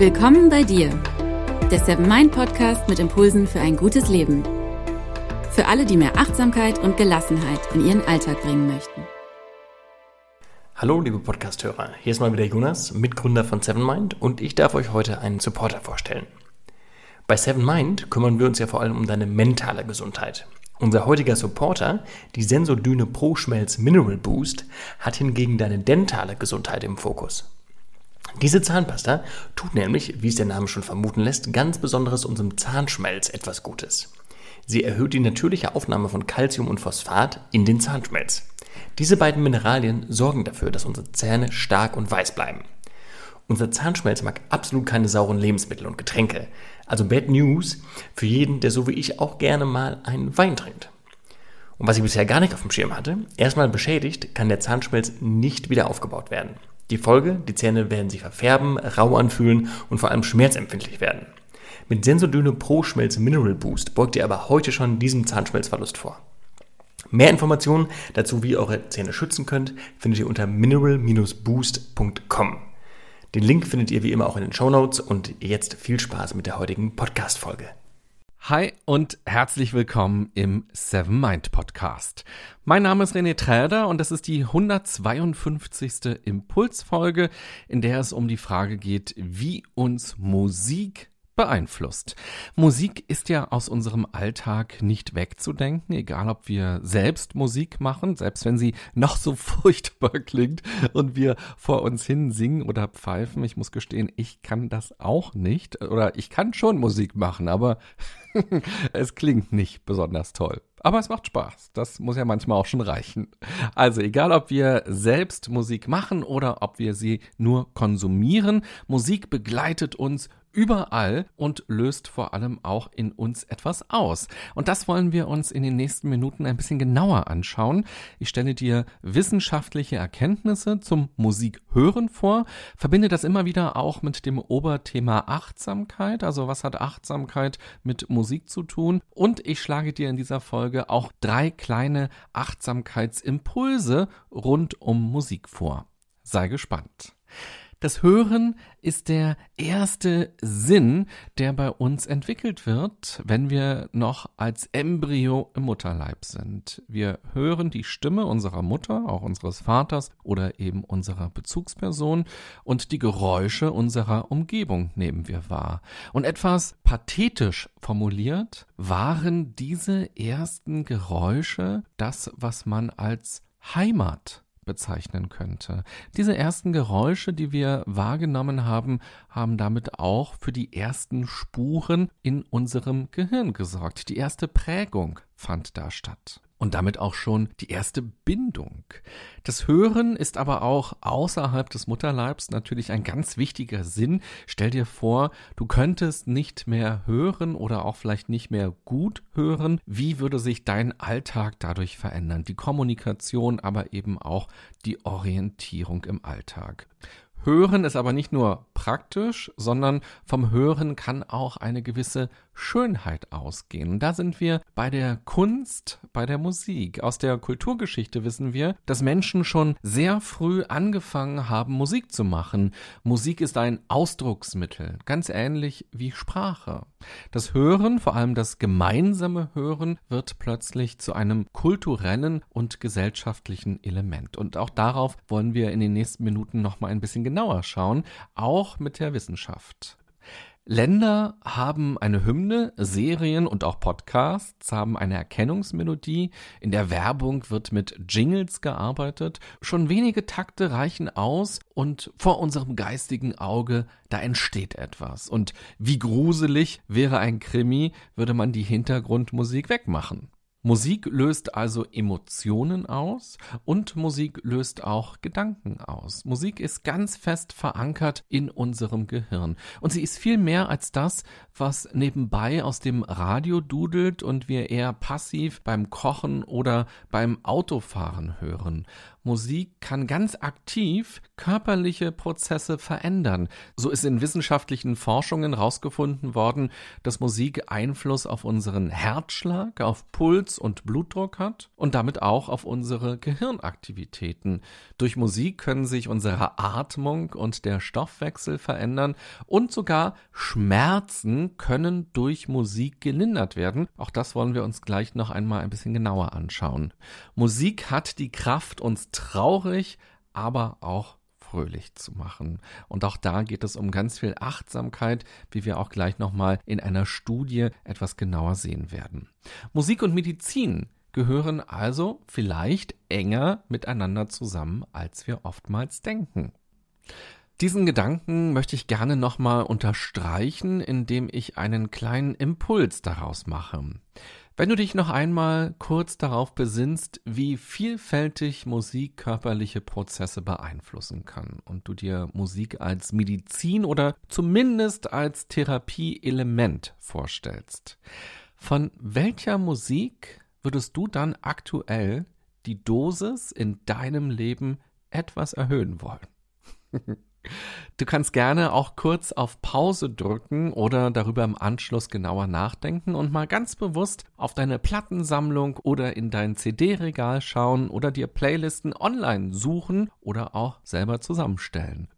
Willkommen bei dir, der Seven Mind Podcast mit Impulsen für ein gutes Leben. Für alle, die mehr Achtsamkeit und Gelassenheit in ihren Alltag bringen möchten. Hallo, liebe Podcasthörer. Hier ist mal wieder Jonas, Mitgründer von Seven Mind, und ich darf euch heute einen Supporter vorstellen. Bei Seven Mind kümmern wir uns ja vor allem um deine mentale Gesundheit. Unser heutiger Supporter, die Sensodyne Pro Schmelz Mineral Boost, hat hingegen deine dentale Gesundheit im Fokus. Diese Zahnpasta tut nämlich, wie es der Name schon vermuten lässt, ganz besonderes unserem Zahnschmelz etwas Gutes. Sie erhöht die natürliche Aufnahme von Calcium und Phosphat in den Zahnschmelz. Diese beiden Mineralien sorgen dafür, dass unsere Zähne stark und weiß bleiben. Unser Zahnschmelz mag absolut keine sauren Lebensmittel und Getränke. Also Bad News für jeden, der so wie ich auch gerne mal einen Wein trinkt. Und was ich bisher gar nicht auf dem Schirm hatte, erstmal beschädigt, kann der Zahnschmelz nicht wieder aufgebaut werden. Die Folge, die Zähne werden sich verfärben, rau anfühlen und vor allem schmerzempfindlich werden. Mit Sensodyne Pro Schmelz Mineral Boost beugt ihr aber heute schon diesem Zahnschmelzverlust vor. Mehr Informationen dazu, wie ihr eure Zähne schützen könnt, findet ihr unter mineral-boost.com. Den Link findet ihr wie immer auch in den Show Notes und jetzt viel Spaß mit der heutigen Podcast-Folge. Hi und herzlich willkommen im Seven Mind Podcast. Mein Name ist René Träder und das ist die 152. Impulsfolge, in der es um die Frage geht, wie uns Musik beeinflusst. Musik ist ja aus unserem Alltag nicht wegzudenken, egal ob wir selbst Musik machen, selbst wenn sie noch so furchtbar klingt und wir vor uns hin singen oder pfeifen. Ich muss gestehen, ich kann das auch nicht oder ich kann schon Musik machen, aber es klingt nicht besonders toll. Aber es macht Spaß. Das muss ja manchmal auch schon reichen. Also egal, ob wir selbst Musik machen oder ob wir sie nur konsumieren, Musik begleitet uns überall und löst vor allem auch in uns etwas aus. Und das wollen wir uns in den nächsten Minuten ein bisschen genauer anschauen. Ich stelle dir wissenschaftliche Erkenntnisse zum Musikhören vor, verbinde das immer wieder auch mit dem Oberthema Achtsamkeit. Also was hat Achtsamkeit mit Musik zu tun? Und ich schlage dir in dieser Folge auch drei kleine Achtsamkeitsimpulse rund um Musik vor. Sei gespannt. Das Hören ist der erste Sinn, der bei uns entwickelt wird, wenn wir noch als Embryo im Mutterleib sind. Wir hören die Stimme unserer Mutter, auch unseres Vaters oder eben unserer Bezugsperson und die Geräusche unserer Umgebung nehmen wir wahr. Und etwas pathetisch formuliert waren diese ersten Geräusche das, was man als Heimat bezeichnen könnte. Diese ersten Geräusche, die wir wahrgenommen haben, haben damit auch für die ersten Spuren in unserem Gehirn gesorgt. Die erste Prägung fand da statt und damit auch schon die erste Bindung. Das Hören ist aber auch außerhalb des Mutterleibs natürlich ein ganz wichtiger Sinn. Stell dir vor, du könntest nicht mehr hören oder auch vielleicht nicht mehr gut hören. Wie würde sich dein Alltag dadurch verändern? Die Kommunikation, aber eben auch die Orientierung im Alltag. Hören ist aber nicht nur praktisch, sondern vom Hören kann auch eine gewisse Schönheit ausgehen. Da sind wir bei der Kunst, bei der Musik. Aus der Kulturgeschichte wissen wir, dass Menschen schon sehr früh angefangen haben, Musik zu machen. Musik ist ein Ausdrucksmittel, ganz ähnlich wie Sprache. Das Hören, vor allem das gemeinsame Hören, wird plötzlich zu einem kulturellen und gesellschaftlichen Element. Und auch darauf wollen wir in den nächsten Minuten noch mal ein bisschen genauer schauen, auch mit der Wissenschaft. Länder haben eine Hymne, Serien und auch Podcasts haben eine Erkennungsmelodie. In der Werbung wird mit Jingles gearbeitet. Schon wenige Takte reichen aus und vor unserem geistigen Auge, da entsteht etwas. Und wie gruselig wäre ein Krimi, würde man die Hintergrundmusik wegmachen. Musik löst also Emotionen aus und Musik löst auch Gedanken aus. Musik ist ganz fest verankert in unserem Gehirn und sie ist viel mehr als das, was nebenbei aus dem Radio dudelt und wir eher passiv beim Kochen oder beim Autofahren hören. Musik kann ganz aktiv körperliche Prozesse verändern. So ist in wissenschaftlichen Forschungen herausgefunden worden, dass Musik Einfluss auf unseren Herzschlag, auf Puls und Blutdruck hat und damit auch auf unsere Gehirnaktivitäten. Durch Musik können sich unsere Atmung und der Stoffwechsel verändern und sogar Schmerzen können durch Musik gelindert werden. Auch das wollen wir uns gleich noch einmal ein bisschen genauer anschauen. Musik hat die Kraft, uns traurig, aber auch fröhlich zu machen. Und auch da geht es um ganz viel Achtsamkeit, wie wir auch gleich nochmal in einer Studie etwas genauer sehen werden. Musik und Medizin gehören also vielleicht enger miteinander zusammen, als wir oftmals denken. Diesen Gedanken möchte ich gerne nochmal unterstreichen, indem ich einen kleinen Impuls daraus mache. Wenn du dich noch einmal kurz darauf besinnst, wie vielfältig Musik körperliche Prozesse beeinflussen kann und du dir Musik als Medizin oder zumindest als Therapieelement vorstellst, von welcher Musik würdest du dann aktuell die Dosis in deinem Leben etwas erhöhen wollen? Du kannst gerne auch kurz auf Pause drücken oder darüber im Anschluss genauer nachdenken und mal ganz bewusst auf deine Plattensammlung oder in dein CD-Regal schauen oder dir Playlisten online suchen oder auch selber zusammenstellen.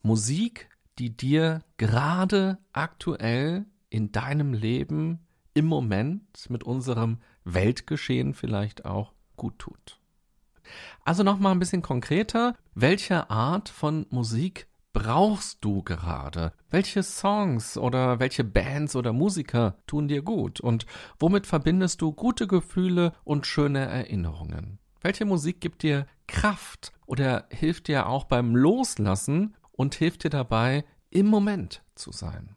Musik, die dir gerade aktuell in deinem Leben im Moment mit unserem Weltgeschehen vielleicht auch gut tut. Also nochmal ein bisschen konkreter. Welche Art von Musik brauchst du gerade? Welche Songs oder welche Bands oder Musiker tun dir gut? Und womit verbindest du gute Gefühle und schöne Erinnerungen? Welche Musik gibt dir Kraft oder hilft dir auch beim Loslassen und hilft dir dabei, im Moment zu sein?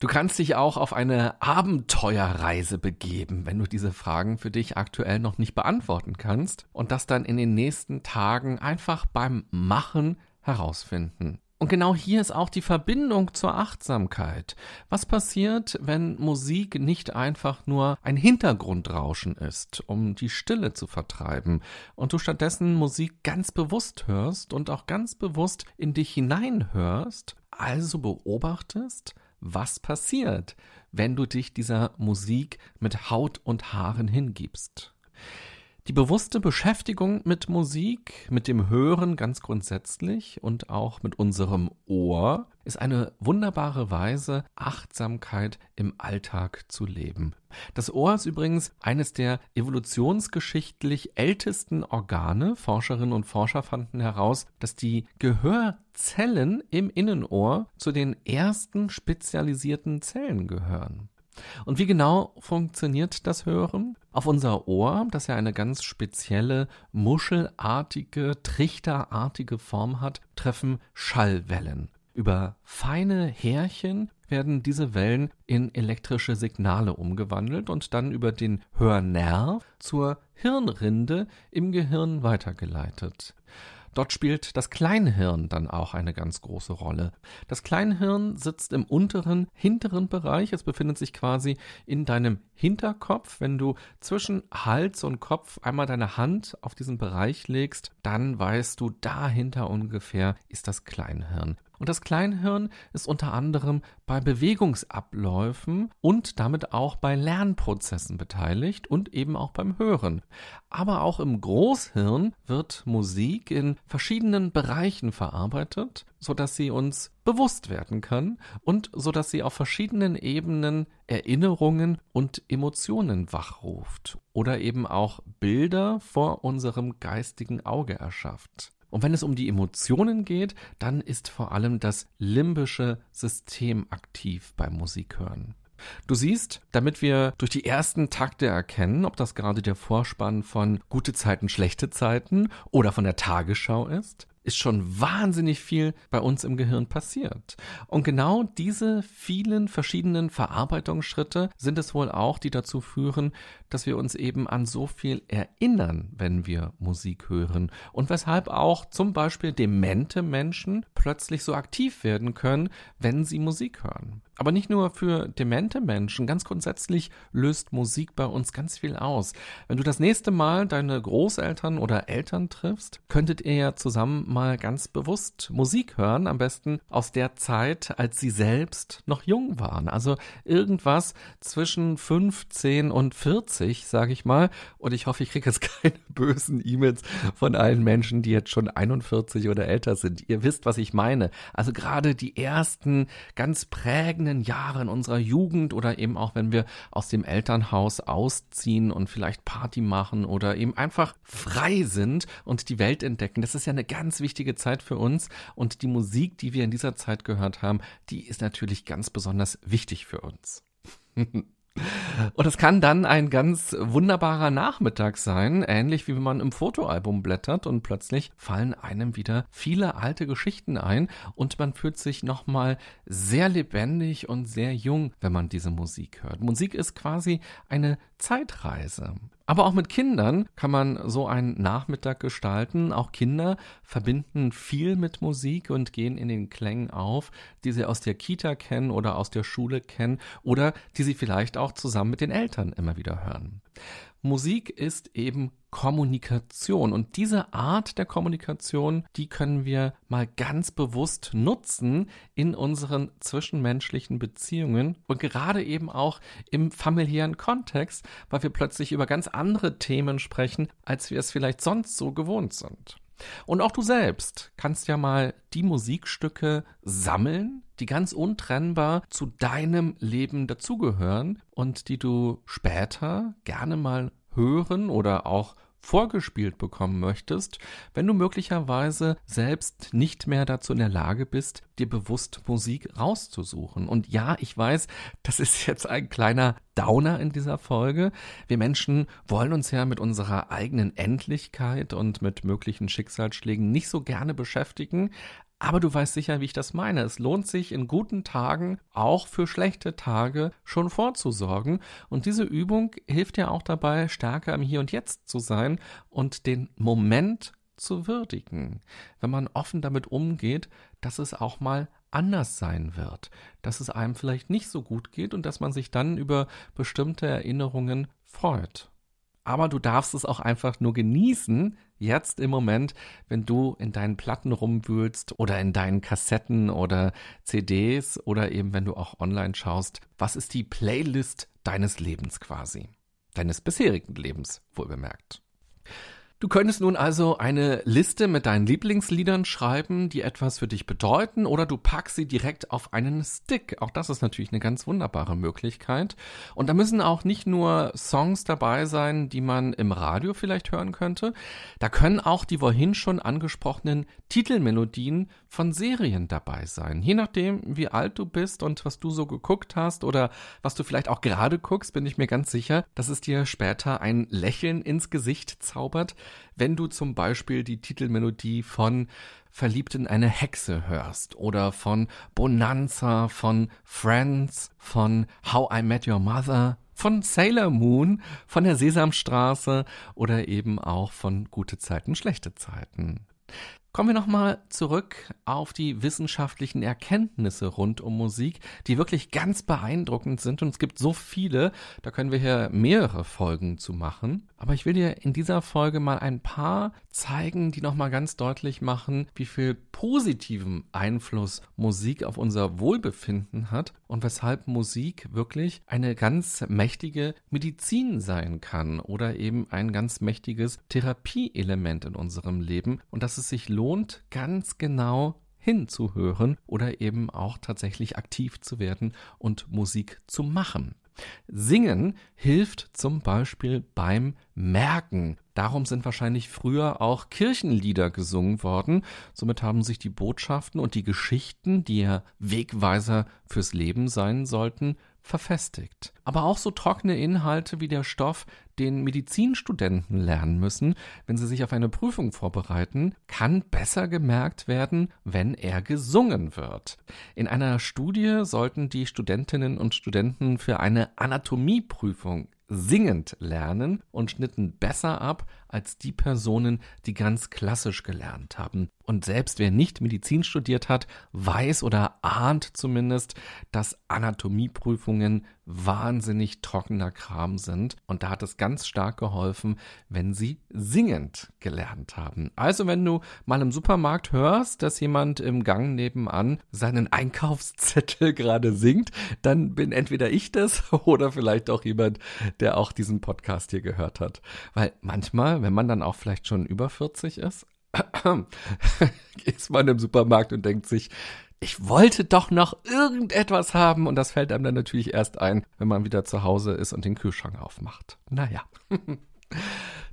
Du kannst dich auch auf eine Abenteuerreise begeben, wenn du diese Fragen für dich aktuell noch nicht beantworten kannst und das dann in den nächsten Tagen einfach beim Machen herausfinden. Und genau hier ist auch die Verbindung zur Achtsamkeit. Was passiert, wenn Musik nicht einfach nur ein Hintergrundrauschen ist, um die Stille zu vertreiben, und du stattdessen Musik ganz bewusst hörst und auch ganz bewusst in dich hineinhörst, also beobachtest, was passiert, wenn du dich dieser Musik mit Haut und Haaren hingibst. Die bewusste Beschäftigung mit Musik, mit dem Hören ganz grundsätzlich und auch mit unserem Ohr ist eine wunderbare Weise, Achtsamkeit im Alltag zu leben. Das Ohr ist übrigens eines der evolutionsgeschichtlich ältesten Organe. Forscherinnen und Forscher fanden heraus, dass die Gehörzellen im Innenohr zu den ersten spezialisierten Zellen gehören. Und wie genau funktioniert das Hören? Auf unser Ohr, das ja eine ganz spezielle, muschelartige, trichterartige Form hat, treffen Schallwellen. Über feine Härchen werden diese Wellen in elektrische Signale umgewandelt und dann über den Hörnerv zur Hirnrinde im Gehirn weitergeleitet. Dort spielt das Kleinhirn dann auch eine ganz große Rolle. Das Kleinhirn sitzt im unteren, hinteren Bereich. Es befindet sich quasi in deinem Hinterkopf. Wenn du zwischen Hals und Kopf einmal deine Hand auf diesen Bereich legst, dann weißt du, dahinter ungefähr ist das Kleinhirn. Und das Kleinhirn ist unter anderem bei Bewegungsabläufen und damit auch bei Lernprozessen beteiligt und eben auch beim Hören. Aber auch im Großhirn wird Musik in verschiedenen Bereichen verarbeitet, so dass sie uns bewusst werden kann und so dass sie auf verschiedenen Ebenen Erinnerungen und Emotionen wachruft oder eben auch Bilder vor unserem geistigen Auge erschafft. Und wenn es um die Emotionen geht, dann ist vor allem das limbische System aktiv beim Musikhören. Du siehst, damit wir durch die ersten Takte erkennen, ob das gerade der Vorspann von gute Zeiten, schlechte Zeiten oder von der Tagesschau ist, ist schon wahnsinnig viel bei uns im Gehirn passiert. Und genau diese vielen verschiedenen Verarbeitungsschritte sind es wohl auch, die dazu führen, dass wir uns eben an so viel erinnern, wenn wir Musik hören. Und weshalb auch zum Beispiel demente Menschen plötzlich so aktiv werden können, wenn sie Musik hören. Aber nicht nur für demente Menschen, ganz grundsätzlich löst Musik bei uns ganz viel aus. Wenn du das nächste Mal deine Großeltern oder Eltern triffst, könntet ihr ja zusammen mal ganz bewusst Musik hören, am besten aus der Zeit, als sie selbst noch jung waren. Also irgendwas zwischen 15 und 40, sage ich mal. Und ich hoffe, ich kriege jetzt keine bösen E-Mails von allen Menschen, die jetzt schon 41 oder älter sind. Ihr wisst, was ich meine. Also gerade die ersten ganz prägenden Jahre in unserer Jugend oder eben auch, wenn wir aus dem Elternhaus ausziehen und vielleicht Party machen oder eben einfach frei sind und die Welt entdecken. Das ist ja eine ganz wichtige Zeit für uns und die Musik, die wir in dieser Zeit gehört haben, die ist natürlich ganz besonders wichtig für uns. Und es kann dann ein ganz wunderbarer Nachmittag sein, ähnlich wie wenn man im Fotoalbum blättert und plötzlich fallen einem wieder viele alte Geschichten ein und man fühlt sich nochmal sehr lebendig und sehr jung, wenn man diese Musik hört. Musik ist quasi eine Zeitreise. Aber auch mit Kindern kann man so einen Nachmittag gestalten. Auch Kinder verbinden viel mit Musik und gehen in den Klängen auf, die sie aus der Kita kennen oder aus der Schule kennen oder die sie vielleicht auch zusammen mit den Eltern immer wieder hören. Musik ist eben Kommunikation. Und diese Art der Kommunikation, die können wir mal ganz bewusst nutzen in unseren zwischenmenschlichen Beziehungen und gerade eben auch im familiären Kontext, weil wir plötzlich über ganz andere Themen sprechen, als wir es vielleicht sonst so gewohnt sind. Und auch du selbst kannst ja mal die Musikstücke sammeln, die ganz untrennbar zu deinem Leben dazugehören und die du später gerne mal hören oder auch vorgespielt bekommen möchtest, wenn du möglicherweise selbst nicht mehr dazu in der Lage bist, dir bewusst Musik rauszusuchen. Und ja, ich weiß, das ist jetzt ein kleiner Downer in dieser Folge. Wir Menschen wollen uns ja mit unserer eigenen Endlichkeit und mit möglichen Schicksalsschlägen nicht so gerne beschäftigen, aber du weißt sicher, wie ich das meine. Es lohnt sich in guten Tagen auch für schlechte Tage schon vorzusorgen. Und diese Übung hilft ja auch dabei, stärker im Hier und Jetzt zu sein und den Moment zu würdigen. Wenn man offen damit umgeht, dass es auch mal anders sein wird, dass es einem vielleicht nicht so gut geht und dass man sich dann über bestimmte Erinnerungen freut. Aber du darfst es auch einfach nur genießen, jetzt im Moment, wenn du in deinen Platten rumwühlst oder in deinen Kassetten oder CDs oder eben wenn du auch online schaust. Was ist die Playlist deines Lebens quasi? Deines bisherigen Lebens, wohl bemerkt. Du könntest nun also eine Liste mit deinen Lieblingsliedern schreiben, die etwas für dich bedeuten, oder du packst sie direkt auf einen Stick. Auch das ist natürlich eine ganz wunderbare Möglichkeit. Und da müssen auch nicht nur Songs dabei sein, die man im Radio vielleicht hören könnte. Da können auch die vorhin schon angesprochenen Titelmelodien von Serien dabei sein. Je nachdem, wie alt du bist und was du so geguckt hast oder was du vielleicht auch gerade guckst, bin ich mir ganz sicher, dass es dir später ein Lächeln ins Gesicht zaubert wenn du zum Beispiel die Titelmelodie von Verliebt in eine Hexe hörst oder von Bonanza, von Friends, von How I Met Your Mother, von Sailor Moon, von der Sesamstraße oder eben auch von Gute Zeiten, schlechte Zeiten. Kommen wir nochmal zurück auf die wissenschaftlichen Erkenntnisse rund um Musik, die wirklich ganz beeindruckend sind und es gibt so viele, da können wir hier mehrere Folgen zu machen. Aber ich will dir in dieser Folge mal ein paar zeigen, die nochmal ganz deutlich machen, wie viel positiven Einfluss Musik auf unser Wohlbefinden hat und weshalb Musik wirklich eine ganz mächtige Medizin sein kann oder eben ein ganz mächtiges Therapieelement in unserem Leben und dass es sich lohnt, ganz genau hinzuhören oder eben auch tatsächlich aktiv zu werden und Musik zu machen. Singen hilft zum Beispiel beim Merken. Darum sind wahrscheinlich früher auch Kirchenlieder gesungen worden. Somit haben sich die Botschaften und die Geschichten, die ja Wegweiser fürs Leben sein sollten, verfestigt. Aber auch so trockene Inhalte wie der Stoff, den Medizinstudenten lernen müssen, wenn sie sich auf eine Prüfung vorbereiten, kann besser gemerkt werden, wenn er gesungen wird. In einer Studie sollten die Studentinnen und Studenten für eine Anatomieprüfung singend lernen und schnitten besser ab als die Personen, die ganz klassisch gelernt haben. Und selbst wer nicht Medizin studiert hat, weiß oder ahnt zumindest, dass Anatomieprüfungen wahnsinnig trockener Kram sind. Und da hat es ganz stark geholfen, wenn sie singend gelernt haben. Also wenn du mal im Supermarkt hörst, dass jemand im Gang nebenan seinen Einkaufszettel gerade singt, dann bin entweder ich das oder vielleicht auch jemand, der auch diesen Podcast hier gehört hat. Weil manchmal, wenn man dann auch vielleicht schon über 40 ist, ist man im Supermarkt und denkt sich, ich wollte doch noch irgendetwas haben und das fällt einem dann natürlich erst ein, wenn man wieder zu Hause ist und den Kühlschrank aufmacht. Naja.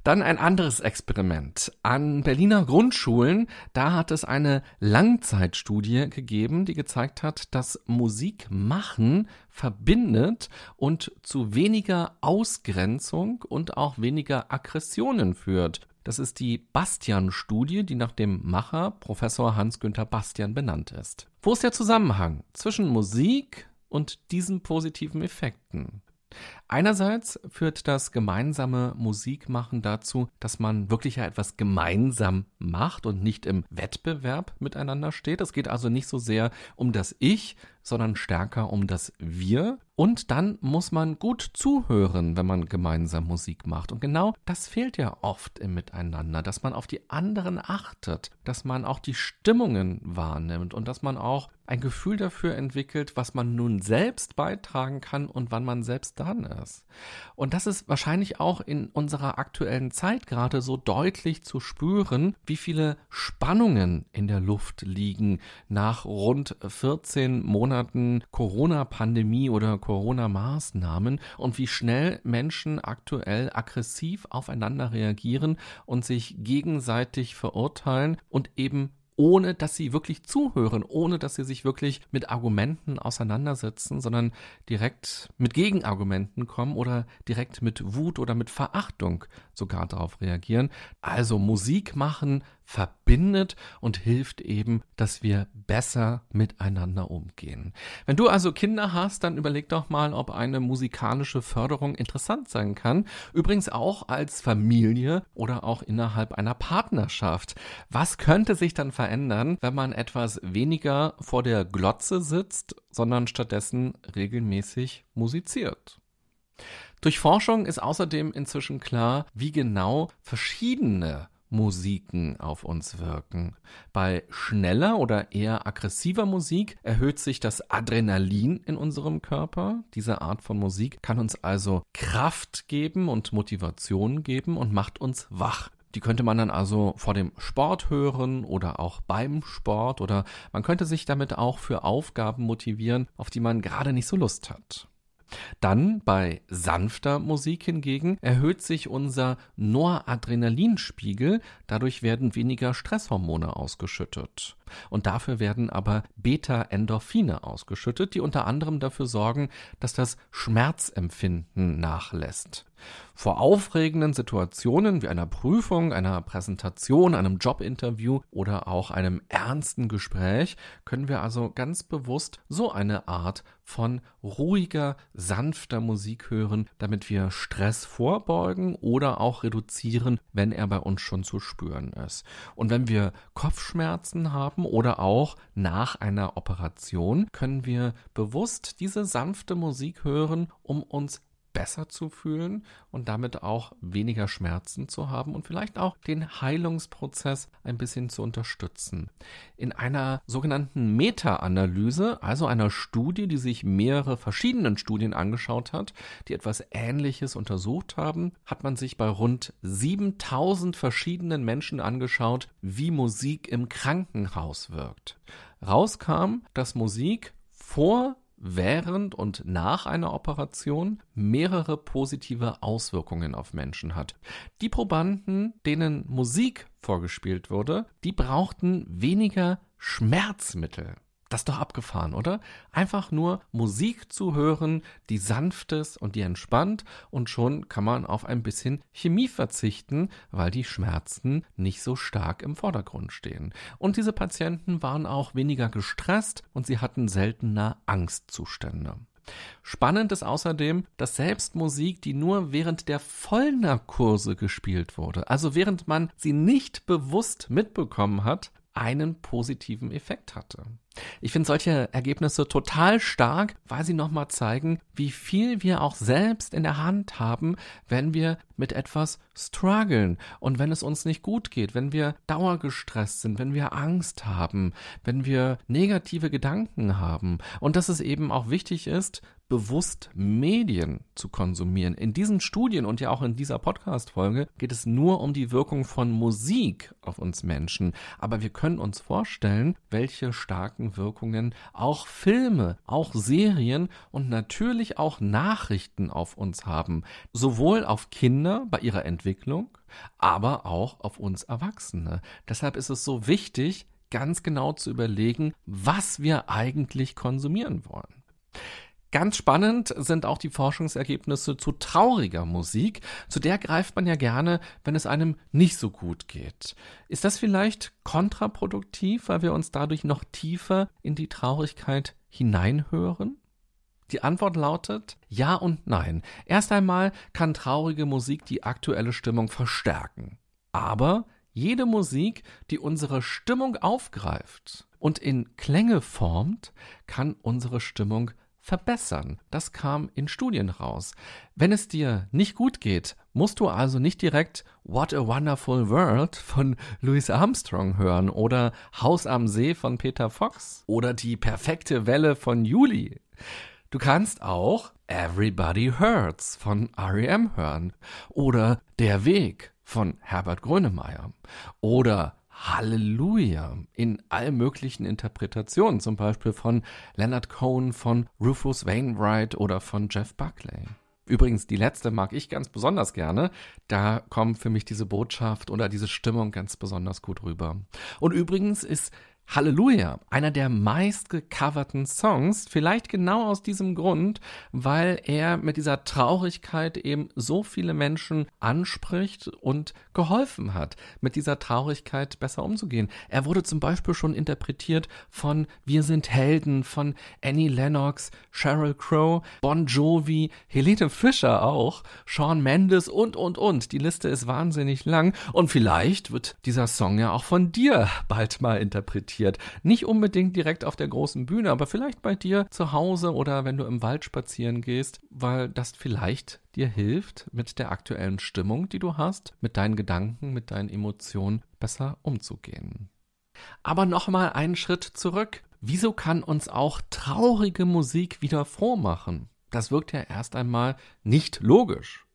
Dann ein anderes Experiment. An Berliner Grundschulen, da hat es eine Langzeitstudie gegeben, die gezeigt hat, dass Musik machen verbindet und zu weniger Ausgrenzung und auch weniger Aggressionen führt. Das ist die Bastian-Studie, die nach dem Macher Professor Hans-Günther Bastian benannt ist. Wo ist der Zusammenhang zwischen Musik und diesen positiven Effekten? Einerseits führt das gemeinsame Musikmachen dazu, dass man wirklich etwas gemeinsam macht und nicht im Wettbewerb miteinander steht. Es geht also nicht so sehr um das Ich, sondern stärker um das Wir. Und dann muss man gut zuhören, wenn man gemeinsam Musik macht. Und genau das fehlt ja oft im Miteinander, dass man auf die anderen achtet, dass man auch die Stimmungen wahrnimmt und dass man auch ein Gefühl dafür entwickelt, was man nun selbst beitragen kann und wann man selbst dran ist. Und das ist wahrscheinlich auch in unserer aktuellen Zeit gerade so deutlich zu spüren, wie viele Spannungen in der Luft liegen nach rund 14 Monaten Corona-Pandemie oder Corona-Maßnahmen und wie schnell Menschen aktuell aggressiv aufeinander reagieren und sich gegenseitig verurteilen und eben ohne dass sie wirklich zuhören, ohne dass sie sich wirklich mit Argumenten auseinandersetzen, sondern direkt mit Gegenargumenten kommen oder direkt mit Wut oder mit Verachtung sogar darauf reagieren. Also Musik machen, verbindet und hilft eben, dass wir besser miteinander umgehen. Wenn du also Kinder hast, dann überleg doch mal, ob eine musikalische Förderung interessant sein kann. Übrigens auch als Familie oder auch innerhalb einer Partnerschaft. Was könnte sich dann verändern, wenn man etwas weniger vor der Glotze sitzt, sondern stattdessen regelmäßig musiziert? Durch Forschung ist außerdem inzwischen klar, wie genau verschiedene Musiken auf uns wirken. Bei schneller oder eher aggressiver Musik erhöht sich das Adrenalin in unserem Körper. Diese Art von Musik kann uns also Kraft geben und Motivation geben und macht uns wach. Die könnte man dann also vor dem Sport hören oder auch beim Sport oder man könnte sich damit auch für Aufgaben motivieren, auf die man gerade nicht so Lust hat. Dann bei sanfter Musik hingegen erhöht sich unser Noradrenalinspiegel, dadurch werden weniger Stresshormone ausgeschüttet. Und dafür werden aber Beta-Endorphine ausgeschüttet, die unter anderem dafür sorgen, dass das Schmerzempfinden nachlässt. Vor aufregenden Situationen wie einer Prüfung, einer Präsentation, einem Jobinterview oder auch einem ernsten Gespräch können wir also ganz bewusst so eine Art von ruhiger, sanfter Musik hören, damit wir Stress vorbeugen oder auch reduzieren, wenn er bei uns schon zu spüren ist. Und wenn wir Kopfschmerzen haben oder auch nach einer Operation, können wir bewusst diese sanfte Musik hören, um uns besser zu fühlen und damit auch weniger Schmerzen zu haben und vielleicht auch den Heilungsprozess ein bisschen zu unterstützen. In einer sogenannten Meta-Analyse, also einer Studie, die sich mehrere verschiedenen Studien angeschaut hat, die etwas Ähnliches untersucht haben, hat man sich bei rund 7000 verschiedenen Menschen angeschaut, wie Musik im Krankenhaus wirkt. Rauskam, dass Musik vor während und nach einer Operation mehrere positive Auswirkungen auf Menschen hat. Die Probanden, denen Musik vorgespielt wurde, die brauchten weniger Schmerzmittel. Das ist doch abgefahren, oder? Einfach nur Musik zu hören, die sanft ist und die entspannt und schon kann man auf ein bisschen Chemie verzichten, weil die Schmerzen nicht so stark im Vordergrund stehen. Und diese Patienten waren auch weniger gestresst und sie hatten seltener Angstzustände. Spannend ist außerdem, dass selbst Musik, die nur während der Vollnarkose gespielt wurde, also während man sie nicht bewusst mitbekommen hat, einen positiven Effekt hatte. Ich finde solche Ergebnisse total stark, weil sie nochmal zeigen, wie viel wir auch selbst in der Hand haben, wenn wir mit etwas strugglen und wenn es uns nicht gut geht, wenn wir dauergestresst sind, wenn wir Angst haben, wenn wir negative Gedanken haben und dass es eben auch wichtig ist, bewusst Medien zu konsumieren. In diesen Studien und ja auch in dieser Podcast-Folge geht es nur um die Wirkung von Musik auf uns Menschen. Aber wir können uns vorstellen, welche starken Wirkungen auch Filme, auch Serien und natürlich auch Nachrichten auf uns haben. Sowohl auf Kinder bei ihrer Entwicklung, aber auch auf uns Erwachsene. Deshalb ist es so wichtig, ganz genau zu überlegen, was wir eigentlich konsumieren wollen. Ganz spannend sind auch die Forschungsergebnisse zu trauriger Musik. Zu der greift man ja gerne, wenn es einem nicht so gut geht. Ist das vielleicht kontraproduktiv, weil wir uns dadurch noch tiefer in die Traurigkeit hineinhören? Die Antwort lautet ja und nein. Erst einmal kann traurige Musik die aktuelle Stimmung verstärken. Aber jede Musik, die unsere Stimmung aufgreift und in Klänge formt, kann unsere Stimmung verbessern. Das kam in Studien raus. Wenn es dir nicht gut geht, musst du also nicht direkt What a Wonderful World von Louis Armstrong hören oder Haus am See von Peter Fox oder die perfekte Welle von Juli. Du kannst auch Everybody Hurts von REM hören oder Der Weg von Herbert Grönemeyer oder Halleluja in all möglichen Interpretationen, zum Beispiel von Leonard Cohen, von Rufus Wainwright oder von Jeff Buckley. Übrigens, die letzte mag ich ganz besonders gerne. Da kommt für mich diese Botschaft oder diese Stimmung ganz besonders gut rüber. Und übrigens ist Halleluja, einer der meistgecoverten Songs, vielleicht genau aus diesem Grund, weil er mit dieser Traurigkeit eben so viele Menschen anspricht und geholfen hat, mit dieser Traurigkeit besser umzugehen. Er wurde zum Beispiel schon interpretiert von Wir sind Helden, von Annie Lennox, Sheryl Crow, Bon Jovi, Helene Fischer auch, Sean Mendes und, und, und. Die Liste ist wahnsinnig lang und vielleicht wird dieser Song ja auch von dir bald mal interpretiert interessiert. Nicht unbedingt direkt auf der großen Bühne, aber vielleicht bei dir zu Hause oder wenn du im Wald spazieren gehst, weil das vielleicht dir hilft, mit der aktuellen Stimmung, die du hast, mit deinen Gedanken, mit deinen Emotionen besser umzugehen. Aber nochmal einen Schritt zurück. Wieso kann uns auch traurige Musik wieder froh machen? Das wirkt ja erst einmal nicht logisch.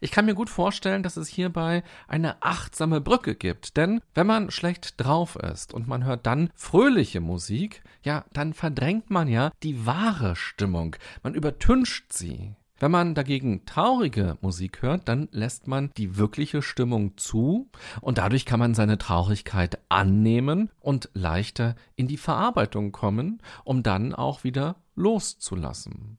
Ich kann mir gut vorstellen, dass es hierbei eine achtsame Brücke gibt, denn wenn man schlecht drauf ist und man hört dann fröhliche Musik, ja, dann verdrängt man ja die wahre Stimmung, man übertüncht sie. Wenn man dagegen traurige Musik hört, dann lässt man die wirkliche Stimmung zu und dadurch kann man seine Traurigkeit annehmen und leichter in die Verarbeitung kommen, um dann auch wieder loszulassen.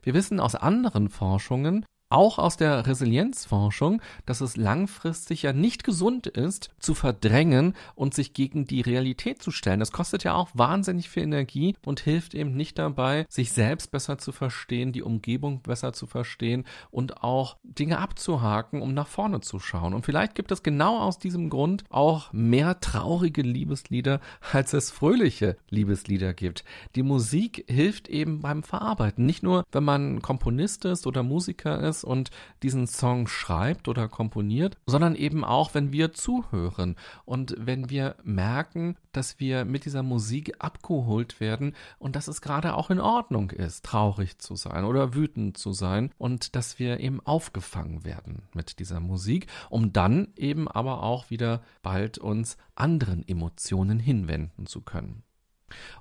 Wir wissen aus anderen Forschungen, auch aus der Resilienzforschung, dass es langfristig ja nicht gesund ist, zu verdrängen und sich gegen die Realität zu stellen. Das kostet ja auch wahnsinnig viel Energie und hilft eben nicht dabei, sich selbst besser zu verstehen, die Umgebung besser zu verstehen und auch Dinge abzuhaken, um nach vorne zu schauen. Und vielleicht gibt es genau aus diesem Grund auch mehr traurige Liebeslieder, als es fröhliche Liebeslieder gibt. Die Musik hilft eben beim Verarbeiten. Nicht nur, wenn man Komponist ist oder Musiker ist, ist und diesen Song schreibt oder komponiert, sondern eben auch, wenn wir zuhören und wenn wir merken, dass wir mit dieser Musik abgeholt werden und dass es gerade auch in Ordnung ist, traurig zu sein oder wütend zu sein und dass wir eben aufgefangen werden mit dieser Musik, um dann eben aber auch wieder bald uns anderen Emotionen hinwenden zu können.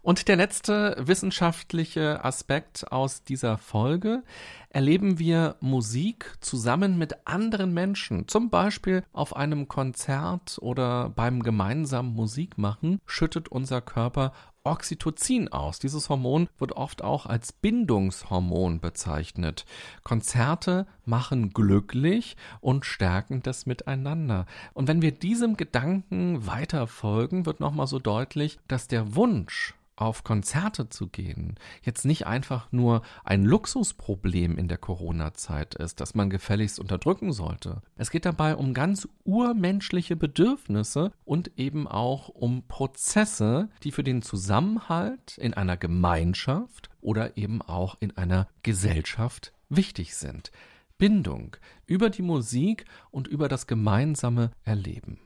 Und der letzte wissenschaftliche Aspekt aus dieser Folge. Erleben wir Musik zusammen mit anderen Menschen, zum Beispiel auf einem Konzert oder beim gemeinsamen Musikmachen, schüttet unser Körper Oxytocin aus. Dieses Hormon wird oft auch als Bindungshormon bezeichnet. Konzerte machen glücklich und stärken das Miteinander. Und wenn wir diesem Gedanken weiter folgen, wird nochmal so deutlich, dass der Wunsch auf Konzerte zu gehen jetzt nicht einfach nur ein Luxusproblem in der Corona-Zeit ist, das man gefälligst unterdrücken sollte. Es geht dabei um ganz urmenschliche Bedürfnisse und eben auch um Prozesse, die für den Zusammenhalt in einer Gemeinschaft oder eben auch in einer Gesellschaft wichtig sind. Bindung über die Musik und über das gemeinsame Erleben.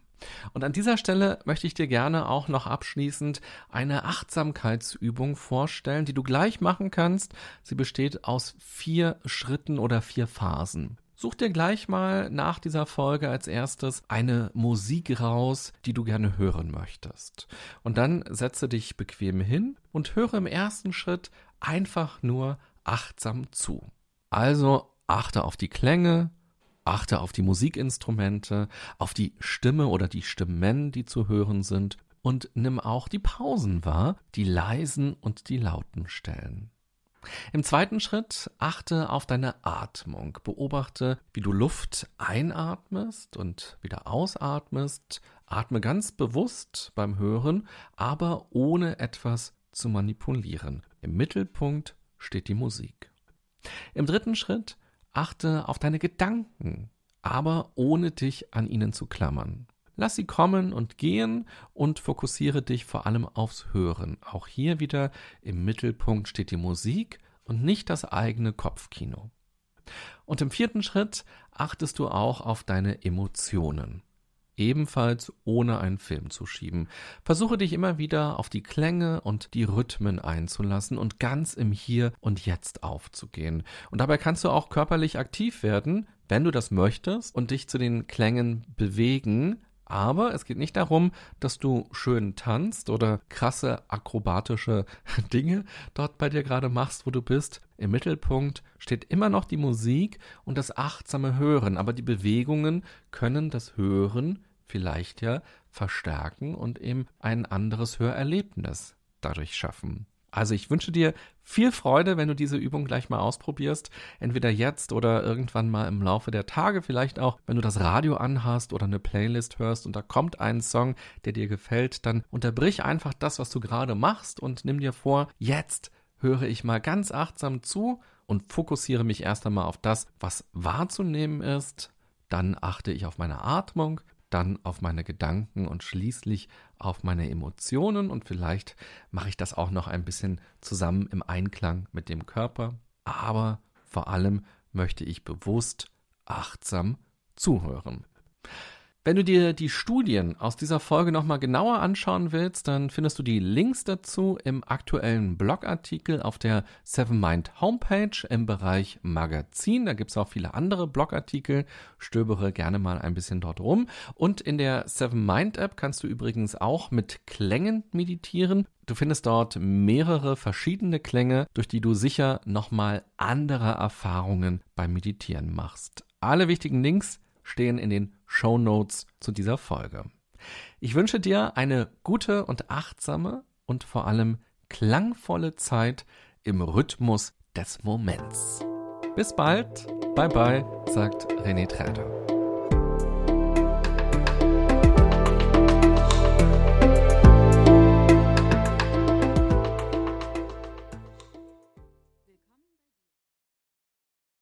Und an dieser Stelle möchte ich dir gerne auch noch abschließend eine Achtsamkeitsübung vorstellen, die du gleich machen kannst. Sie besteht aus vier Schritten oder vier Phasen. Such dir gleich mal nach dieser Folge als erstes eine Musik raus, die du gerne hören möchtest. Und dann setze dich bequem hin und höre im ersten Schritt einfach nur achtsam zu. Also achte auf die Klänge, Achte auf die Musikinstrumente, auf die Stimme oder die Stimmen, die zu hören sind, und nimm auch die Pausen wahr, die leisen und die lauten Stellen. Im zweiten Schritt achte auf deine Atmung. Beobachte, wie du Luft einatmest und wieder ausatmest. Atme ganz bewusst beim Hören, aber ohne etwas zu manipulieren. Im Mittelpunkt steht die Musik. Im dritten Schritt Achte auf deine Gedanken, aber ohne dich an ihnen zu klammern. Lass sie kommen und gehen und fokussiere dich vor allem aufs Hören. Auch hier wieder im Mittelpunkt steht die Musik und nicht das eigene Kopfkino. Und im vierten Schritt achtest du auch auf deine Emotionen ebenfalls ohne einen Film zu schieben. Versuche dich immer wieder auf die Klänge und die Rhythmen einzulassen und ganz im Hier und Jetzt aufzugehen. Und dabei kannst du auch körperlich aktiv werden, wenn du das möchtest und dich zu den Klängen bewegen, aber es geht nicht darum, dass du schön tanzt oder krasse akrobatische Dinge dort bei dir gerade machst, wo du bist. Im Mittelpunkt steht immer noch die Musik und das achtsame Hören, aber die Bewegungen können das Hören vielleicht ja verstärken und eben ein anderes Hörerlebnis dadurch schaffen. Also ich wünsche dir viel Freude, wenn du diese Übung gleich mal ausprobierst. Entweder jetzt oder irgendwann mal im Laufe der Tage. Vielleicht auch, wenn du das Radio anhast oder eine Playlist hörst und da kommt ein Song, der dir gefällt, dann unterbrich einfach das, was du gerade machst und nimm dir vor, jetzt höre ich mal ganz achtsam zu und fokussiere mich erst einmal auf das, was wahrzunehmen ist. Dann achte ich auf meine Atmung, dann auf meine Gedanken und schließlich auf meine Emotionen und vielleicht mache ich das auch noch ein bisschen zusammen im Einklang mit dem Körper. Aber vor allem möchte ich bewusst achtsam zuhören. Wenn du dir die Studien aus dieser Folge nochmal genauer anschauen willst, dann findest du die Links dazu im aktuellen Blogartikel auf der Seven Mind Homepage im Bereich Magazin. Da gibt's auch viele andere Blogartikel. Stöbere gerne mal ein bisschen dort rum. Und in der Seven Mind App kannst du übrigens auch mit Klängen meditieren. Du findest dort mehrere verschiedene Klänge, durch die du sicher nochmal andere Erfahrungen beim Meditieren machst. Alle wichtigen Links stehen in den Show Notes zu dieser Folge. Ich wünsche dir eine gute und achtsame und vor allem klangvolle Zeit im Rhythmus des Moments. Bis bald, bye bye, sagt René Träder.